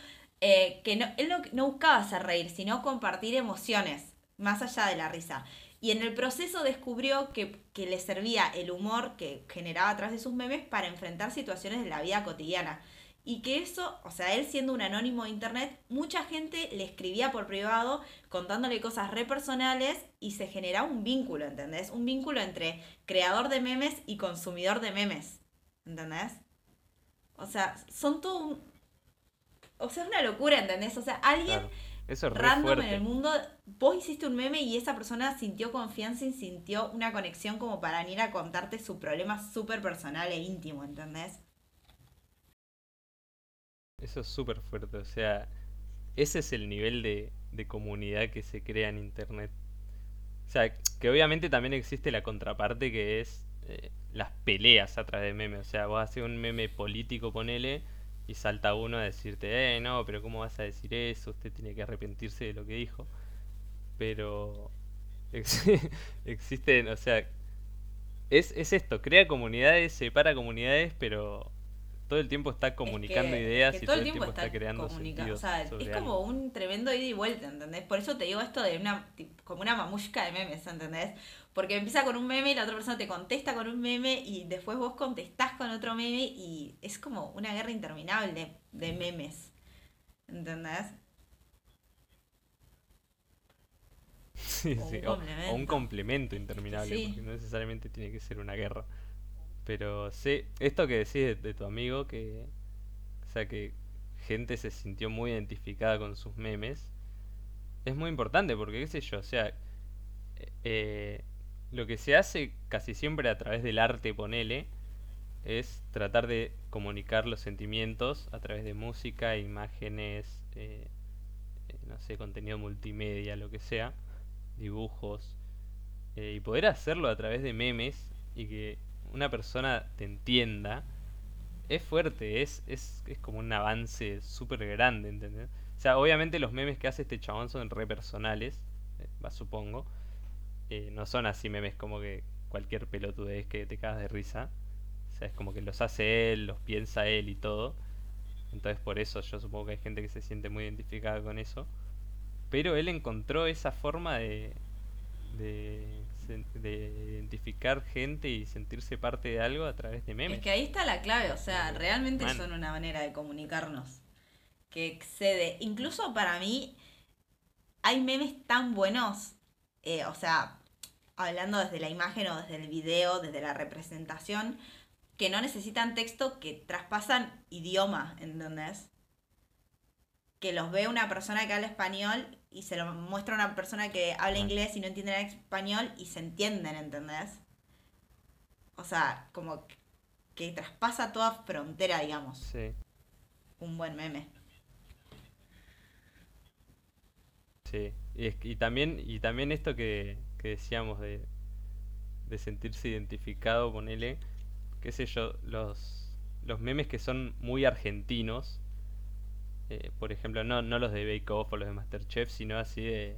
eh, que no, él no, buscaba hacer reír, sino compartir emociones, más allá de la risa. Y en el proceso descubrió que, que le servía el humor que generaba a de sus memes para enfrentar situaciones de la vida cotidiana. Y que eso, o sea, él siendo un anónimo de internet, mucha gente le escribía por privado contándole cosas re personales y se generaba un vínculo, ¿entendés? Un vínculo entre creador de memes y consumidor de memes, ¿entendés? O sea, son todo un... O sea, es una locura, ¿entendés? O sea, alguien eso es random en el mundo, vos hiciste un meme y esa persona sintió confianza y sintió una conexión como para venir a contarte su problema súper personal e íntimo, ¿entendés? Eso es súper fuerte, o sea, ese es el nivel de, de comunidad que se crea en Internet. O sea, que obviamente también existe la contraparte que es eh, las peleas a través de memes. O sea, vos haces un meme político, ponele, y salta uno a decirte, eh, no, pero ¿cómo vas a decir eso? Usted tiene que arrepentirse de lo que dijo. Pero existen, o sea, es, es esto, crea comunidades, separa comunidades, pero todo el tiempo está comunicando ideas y todo, el tiempo, está, creando sentidos. O sea, es como un tremendo ida y vuelta, ¿entendés? Por eso te digo esto de una como una mamushka de memes, ¿entendés? Porque empieza con un meme y la otra persona te contesta con un meme y después vos contestás con otro meme y es como una guerra interminable de, memes. ¿Entendés? Sí, sí, o, un complemento interminable, porque no necesariamente tiene que ser una guerra. Pero sí, esto que decís de, tu amigo, que. O sea, que gente se sintió muy identificada con sus memes, es muy importante, porque qué sé yo, o sea. Eh, lo que se hace casi siempre a través del arte, ponele, es tratar de comunicar los sentimientos a través de música, imágenes, eh, eh, no sé, contenido multimedia, lo que sea, dibujos, y poder hacerlo a través de memes y que una persona te entienda, es fuerte, es, es, es como un avance súper grande, ¿entendés? O sea, obviamente los memes que hace este chabón son re personales, eh, supongo. Eh, no son así memes como que cualquier pelotudez que te cagas de risa. O sea, es como que los hace él, los piensa él y todo. Entonces por eso yo supongo que hay gente que se siente muy identificada con eso. Pero él encontró esa forma de, de de identificar gente y sentirse parte de algo a través de memes. Es que ahí está la clave, o sea, realmente son una manera de comunicarnos que excede. Incluso para mí hay memes tan buenos, eh, o sea, hablando desde la imagen o desde el video, desde la representación, que no necesitan texto, que traspasan idioma, ¿entendés? Que los ve una persona que habla español y se lo muestra a una persona que habla inglés y no entiende español y se entienden, ¿entendés? O sea, como que traspasa toda frontera, digamos. Sí. un buen meme. Sí, y, es- y también, y también esto que, que decíamos de, de sentirse identificado, ponele, qué sé yo, los, los memes que son muy argentinos, eh, por ejemplo, no, no los de Bake Off o los de MasterChef, sino así de,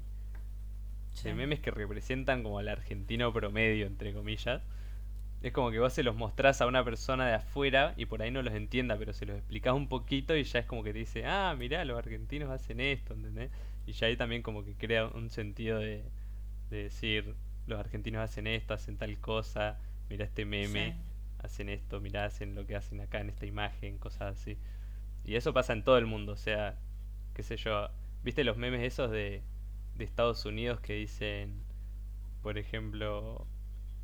Sí. de memes que representan como al argentino promedio, entre comillas. Es como que vos se los mostrás a una persona de afuera y por ahí no los entienda, pero se los explicás un poquito y ya es como que te dice, ah, mirá, los argentinos hacen esto, ¿entendés? Y ya ahí también como que crea un sentido de, de decir, los argentinos hacen esto, hacen tal cosa, mirá este meme, Sí. hacen esto, mirá, hacen lo que hacen acá en esta imagen, cosas así. Y eso pasa en todo el mundo, o sea, qué sé yo, ¿viste los memes esos de, de Estados Unidos que dicen, por ejemplo,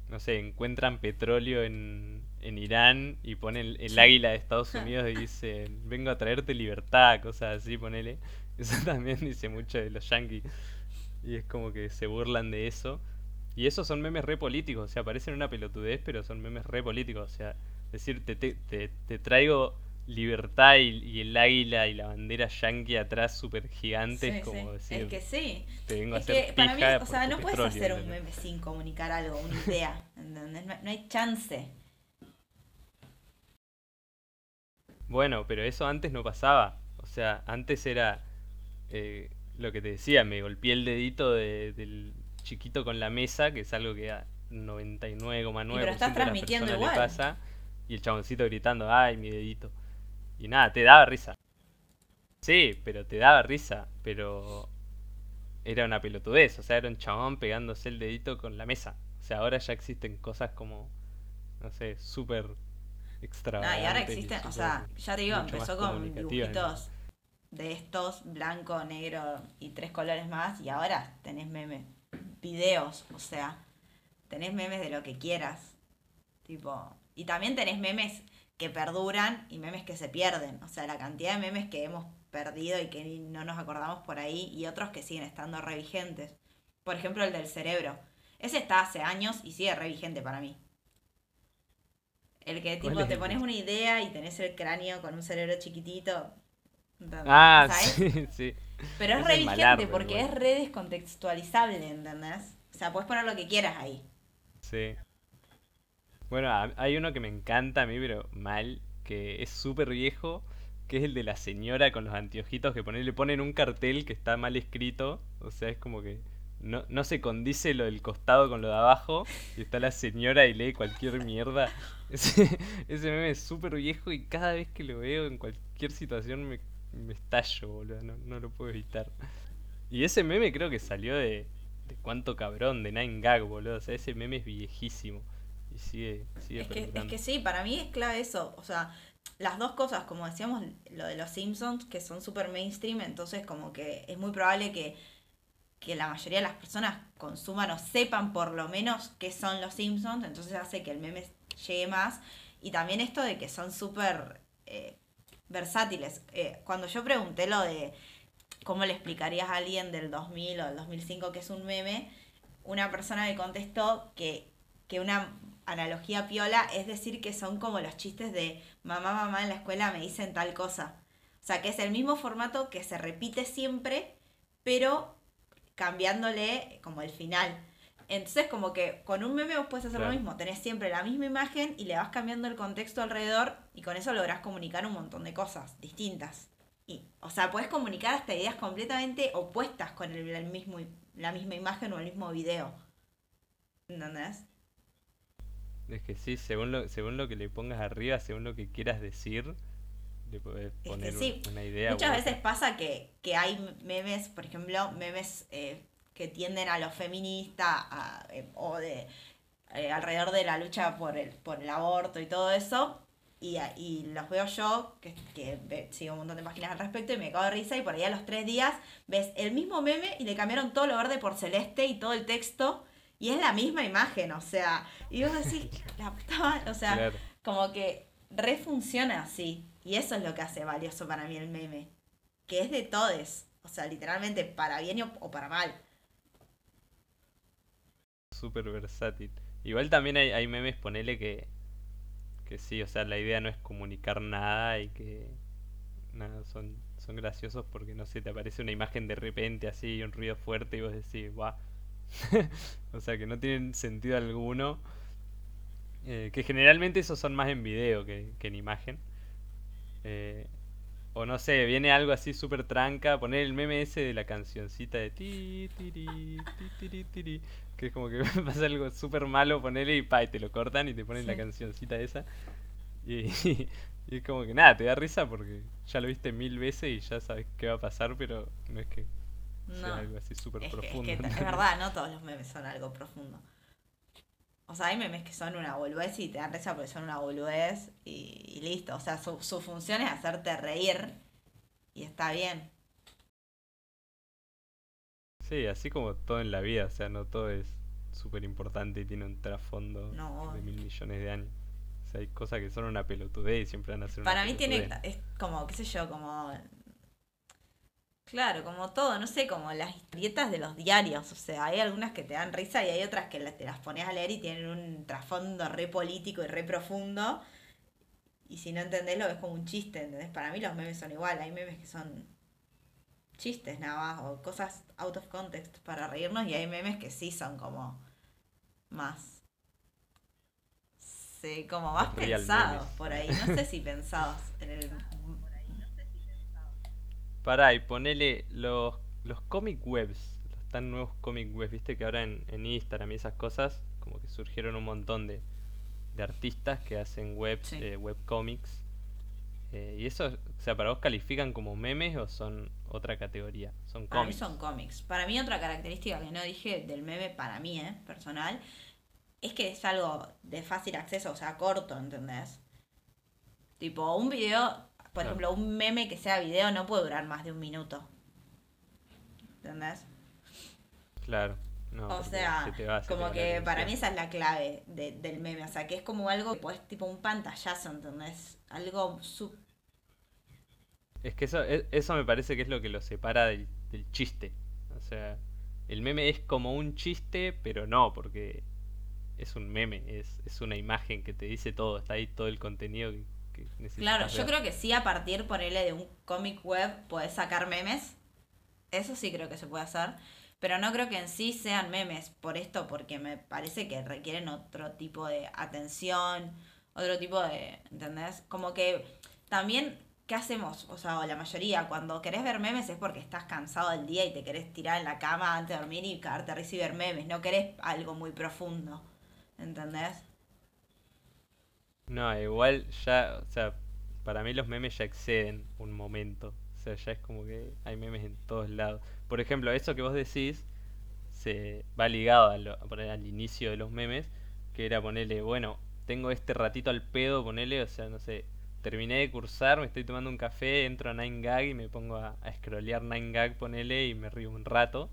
no sé, encuentran petróleo en, en Irán y ponen el, el águila de Estados Unidos y dicen, vengo a traerte libertad, cosas así, ponele. Eso también dice mucho de los yankees. Y es como que se burlan de eso. Y esos son memes re políticos, o sea, parecen una pelotudez, pero son memes re políticos. O sea, decir, te, te, te, te traigo libertad y, y el águila y la bandera yankee atrás súper gigante, Sí, es como sí. decir, Es que sí. te vengo a hacer que para mí, o sea, no puedes hacer un meme sin comunicar algo, una idea. No, no hay chance. Bueno, pero eso antes no pasaba. O sea, antes era eh, lo que te decía, me golpeé el dedito de- del chiquito con la mesa, que es algo que a Y pero 99,9% estás de las personas le igual. pasa, y el chaboncito gritando, ay, mi dedito. Y nada, te daba risa. Sí, pero te daba risa, pero era una pelotudez, o sea, era un chabón pegándose el dedito con la mesa. O sea, ahora ya existen cosas como, no sé, súper No, y ahora extravagantes y existen, o sea, ya te digo, empezó con dibujitos de estos, blanco, negro y tres colores más, y ahora tenés memes, videos, o sea, tenés memes de lo que quieras. Tipo, y también tenés memes que perduran y memes que se pierden. O sea, la cantidad de memes que hemos perdido y que no nos acordamos por ahí y otros que siguen estando re vigentes. Por ejemplo, el del cerebro. Ese está hace años y sigue re vigente para mí. El que ¿Cuál tipo te pones una idea y tenés el cráneo con un cerebro chiquitito. ¿entendés? Ah, ¿Sabes? sí, sí. Pero es es vigente malardo porque es re descontextualizable, ¿entendés? O sea, puedes poner lo que quieras ahí. Sí. Bueno, hay uno que me encanta a mí, pero mal, que es súper viejo, que es el de la señora con los anteojitos que pone, le ponen un cartel que está mal escrito, o sea, es como que no, no se condice lo del costado con lo de abajo, y está la señora y lee cualquier mierda. Ese, ese meme es súper viejo y cada vez que lo veo en cualquier situación me, me estallo, boludo, no, no lo puedo evitar. Y ese meme creo que salió de, de cuánto cabrón, de Nine Gag, boludo. O sea, ese meme es viejísimo. Y sigue, sigue Es que, es que sí, para mí es clave eso. O sea, las dos cosas, como decíamos, lo de los Simpsons, que son súper mainstream, entonces como que es muy probable que, que la mayoría de las personas consuman o sepan por lo menos qué son los Simpsons, entonces hace que el meme llegue más. Y también esto de que son súper eh, versátiles. Eh, cuando yo pregunté lo de cómo le explicarías a alguien del 2000 o del 2005 que es un meme, una persona me contestó que, que una analogía piola es decir que son como los chistes de mamá, mamá en la escuela me dicen tal cosa. O sea, que es el mismo formato que se repite siempre, pero cambiándole como el final. Entonces, como que con un meme vos puedes hacer Claro. lo mismo. Tenés siempre la misma imagen y le vas cambiando el contexto alrededor y con eso lográs comunicar un montón de cosas distintas. Y, o sea, puedes comunicar hasta ideas completamente opuestas con el, el mismo, la misma imagen o el mismo video. ¿Entendés? Es que sí, según lo, según lo que le pongas arriba, según lo que quieras decir, le podés que poner sí, una idea. Muchas veces pasa que, que hay memes, por ejemplo, memes eh, que tienden a lo feminista eh, o de eh, alrededor de la lucha por el, por el aborto y todo eso. Y, y los veo yo, que, que sigo un montón de páginas al respecto y me cago de risa. Y por ahí a los tres días ves el mismo meme y le cambiaron todo lo verde por celeste y todo el texto. Y es la misma imagen, o sea. Y vos decís, la puta madre", o sea, Claro. como que refunciona así. Y eso es lo que hace valioso para mí el meme. Que es de todes. O sea, literalmente para bien o, para mal. Súper versátil. Igual también hay, hay memes, ponele que, que sí, o sea, la idea no es comunicar nada y que nada, son, son graciosos porque no sé, te aparece una imagen de repente así, un ruido fuerte y vos decís, guau. o sea que no tienen sentido alguno. Eh, que generalmente esos son más en video que, que en imagen. Eh, o no sé, viene algo así súper tranca, poner el meme ese de la cancioncita de ti, tiri, ti, tiri, tiri, que es como que pasa algo súper malo, ponerle y pa, y te lo cortan y te ponen la cancioncita esa. Y, y es como que nada, te da risa porque ya lo viste mil veces y ya sabes qué va a pasar, pero no es que sea No. algo así súper Es que, es profundo. que es verdad, no todos los memes son algo profundo. O sea, hay memes que son una boludez y te dan risa porque son una boludez y, y listo. O sea, su, su función es hacerte reír y está bien. Sí, así como todo en la vida, o sea, no todo es súper importante y tiene un trasfondo No. de mil millones de años. O sea, hay cosas que son una pelotudez y siempre van a ser una Para mí tiene, es como, qué sé yo, como... Claro, como todo, no sé, como las historietas de los diarios. O sea, hay algunas que te dan risa y hay otras que te las pones a leer y tienen un trasfondo re político y re profundo. Y si no entendés lo ves como un chiste, ¿entendés? Para mí los memes son igual, hay memes que son chistes nada más o cosas out of context para reírnos y hay memes que sí son como más... Sí, como más Real pensados memes. por ahí. No sé si pensados en el... Pará, y ponele los, los comic webs, los tan nuevos comic webs, viste que ahora en, en Instagram y esas cosas, como que surgieron un montón de, de artistas que hacen webs, Sí. eh, webcomics. Eh, ¿Y eso, o sea, para vos califican como memes o son otra categoría? Son Para mí cómics. son cómics. Para mí otra característica que no dije del meme, para mí, ¿eh? Personal, es que es algo de fácil acceso, o sea, corto, ¿entendés? Tipo, un video, por Claro. ejemplo, un meme que sea video no puede durar más de un minuto. ¿Entendés? Claro. No, O sea, se te va, se te como que para mí esa es la clave de- del meme. O sea, que es como algo que puedes, tipo un pantallazo, ¿entendés? Algo su Es que eso, e- eso me parece que es lo que lo separa del, del chiste. O sea, el meme es como un chiste, pero no, porque es un meme, es, es una imagen que te dice todo, está ahí todo el contenido que, que necesitas Claro, yo ver. creo que sí, a partir, ponerle de un cómic web, puedes sacar memes. Eso sí creo que se puede hacer. Pero no creo que en sí sean memes por esto, porque me parece que requieren otro tipo de atención, otro tipo de. ¿Entendés? Como que también, ¿qué hacemos? O sea, o la mayoría, cuando querés ver memes es porque estás cansado del día y te querés tirar en la cama antes de dormir y cagarte a ver memes. No querés algo muy profundo. ¿Entendés? No, igual ya, o sea, para mí los memes ya exceden un momento. O sea, ya es como que hay memes en todos lados. Por ejemplo, eso que vos decís se va ligado a lo- al inicio de los memes, que era ponerle, bueno, tengo este ratito al pedo, ponerle, o sea, no sé, terminé de cursar, me estoy tomando un café, entro a 9gag y me pongo a, a scrollear 9gag, ponele, y me río un rato.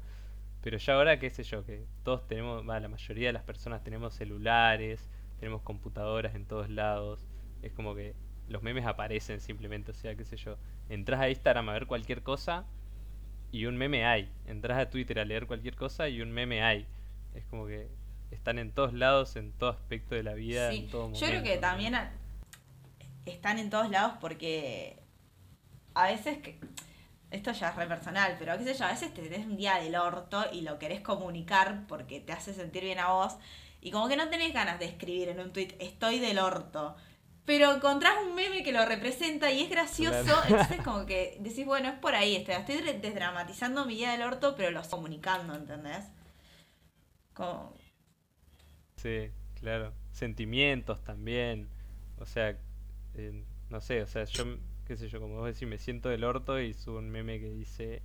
Pero ya ahora, qué sé yo, que todos tenemos, va, la mayoría de las personas tenemos celulares, tenemos computadoras en todos lados. Es como que los memes aparecen simplemente, o sea, qué sé yo. Entras a Instagram a ver cualquier cosa y un meme hay. Entras a Twitter a leer cualquier cosa y un meme hay. Es como que están en todos lados, en todo aspecto de la vida, Sí, en todo yo creo que también a- están en todos lados porque a veces que esto ya es re personal, pero qué sé yo, a veces te tenés un día del orto y lo querés comunicar porque te hace sentir bien a vos y como que no tenés ganas de escribir en un tweet estoy del orto. Pero encontrás un meme que lo representa y es gracioso, Claro. entonces como que decís, bueno, es por ahí, estoy, desdramatizando mi día del orto, pero lo estoy comunicando, ¿entendés? Como, Sí, claro. Sentimientos también. O sea, eh, no sé, o sea, yo, qué sé yo, como vos decís, me siento del orto y subo un meme que dice,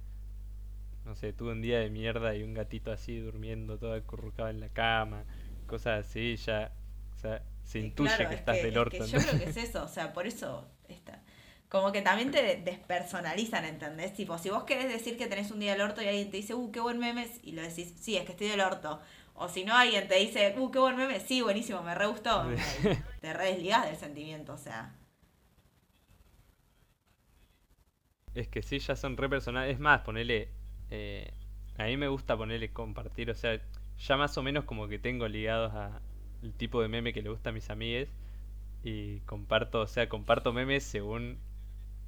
no sé, tuve un día de mierda y un gatito así durmiendo todo acurrucado en la cama, cosas así, ya, o sea, se intuye claro, que es estás que- del es orto. que yo creo que es eso, o sea, por eso está. Como que también te de- despersonalizan, ¿entendés? Tipo, si vos querés decir que tenés un día del orto y alguien te dice, uh, qué buen meme, y lo decís, sí, es que estoy del orto. O si no, alguien te dice, uh, qué buen meme, sí, buenísimo, me re gustó. Sí. Te re desligás del sentimiento, o sea. Es que sí, ya son re personales. Es más, ponele. eh, a mí me gusta ponerle compartir. O sea, ya más o menos como que tengo ligados a el tipo de meme que le gusta a mis amigues. Y comparto, o sea, comparto memes según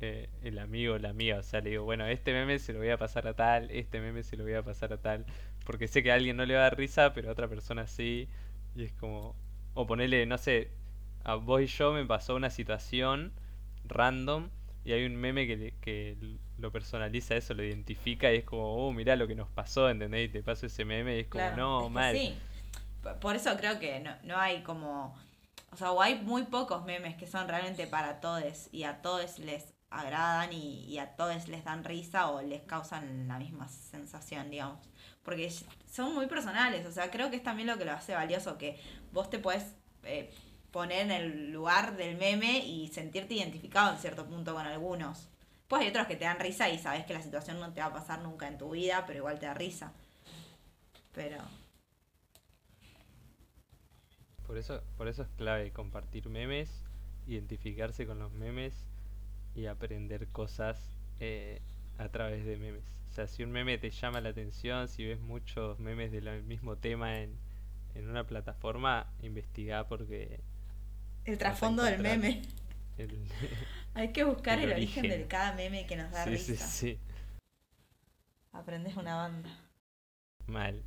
eh, el amigo o la amiga. O sea, le digo, bueno, este meme se lo voy a pasar a tal, este meme se lo voy a pasar a tal. Porque sé que a alguien no le va a dar risa, pero a otra persona sí. Y es como. O ponerle, no sé, a vos y yo me pasó una situación random y hay un meme que, que lo personaliza eso, lo identifica y es como, oh, mirá lo que nos pasó, ¿entendés? Y te paso ese meme y es como, no, mal. Sí, por eso creo que no, no hay como. O sea, o hay muy pocos memes que son realmente para todos y a todos les agradan y, y, a todos les dan risa o les causan la misma sensación, digamos. Porque son muy personales, o sea, creo que es también lo que lo hace valioso, que vos te puedes eh, poner en el lugar del meme y sentirte identificado en cierto punto con algunos. Pues hay otros que te dan risa y sabes que la situación no te va a pasar nunca en tu vida, pero igual te da risa. Pero por eso, por eso es clave compartir memes, identificarse con los memes y aprender cosas eh, a través de memes. O sea, si un meme te llama la atención, si ves muchos memes del mismo tema en, en una plataforma, investiga porque... El trasfondo del meme. Hay que buscar el, origen. de cada meme que nos da risa. Sí, sí, sí. Aprendes una banda. Mal.